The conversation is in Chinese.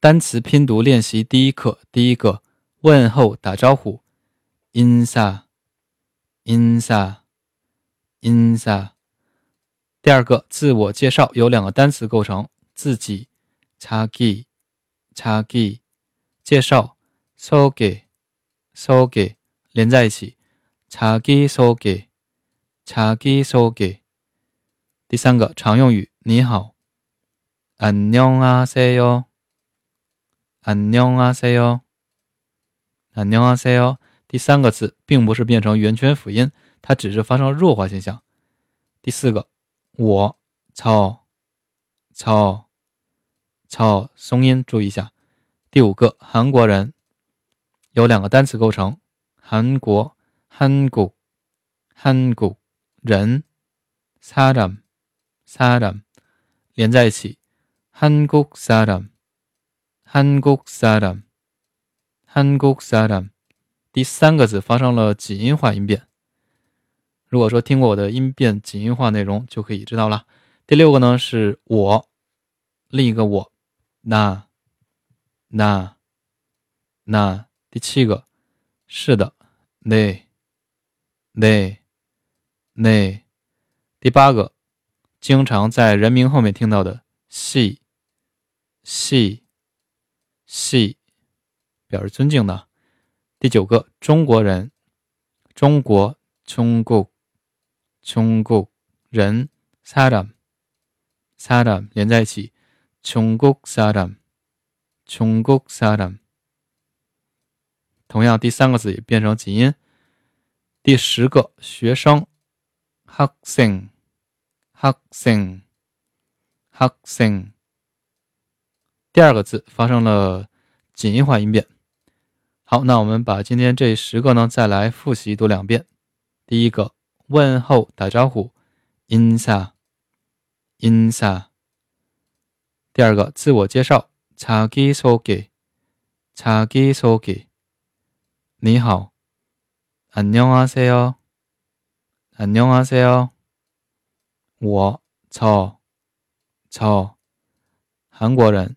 单词拼读练习第一课，第一个问候打招呼，insa，insa，insa。第二个自我介绍由两个单词构成，自己，chagi，chagi，介绍，soge，soge，连在一起，chagi soge，chagi soge。第三个常用语，你好，안녕하세 요。 안녕하세 요， 안녕하세 요。 第三个字并不是变成圆圈辅音，它只是发生弱化现象。第四个，我操操操，松音注意一下。第五个，韩国人由两个单词构成，韩国韩国韩国人사람사람连在一起，한국사 람。 한국사 람， 한국사 람， 第三个字发生了紧音化音变。如果说听过我的音变紧音化内容，就可以知道了。第六个呢是我，另一个我，那那那。第七个是的，네 네 네。 第八个经常在人名后面听到的시 시。 系表示尊敬的。第九个中国人，中国中国中国人사람사람连在一起，中国사람中国사람同样第三个字也变成紧音。第十个学生，학생학생학생 第二个字发生了紧音化音变。好，那我们把今天这十个呢再来复习读两遍。第一个问候打招呼，insa，insa。第二个自我介绍，자기소 개， 자기소 개。 你好，안녕하세 요， 안녕하세 요。 我，저， 저， 韩国人。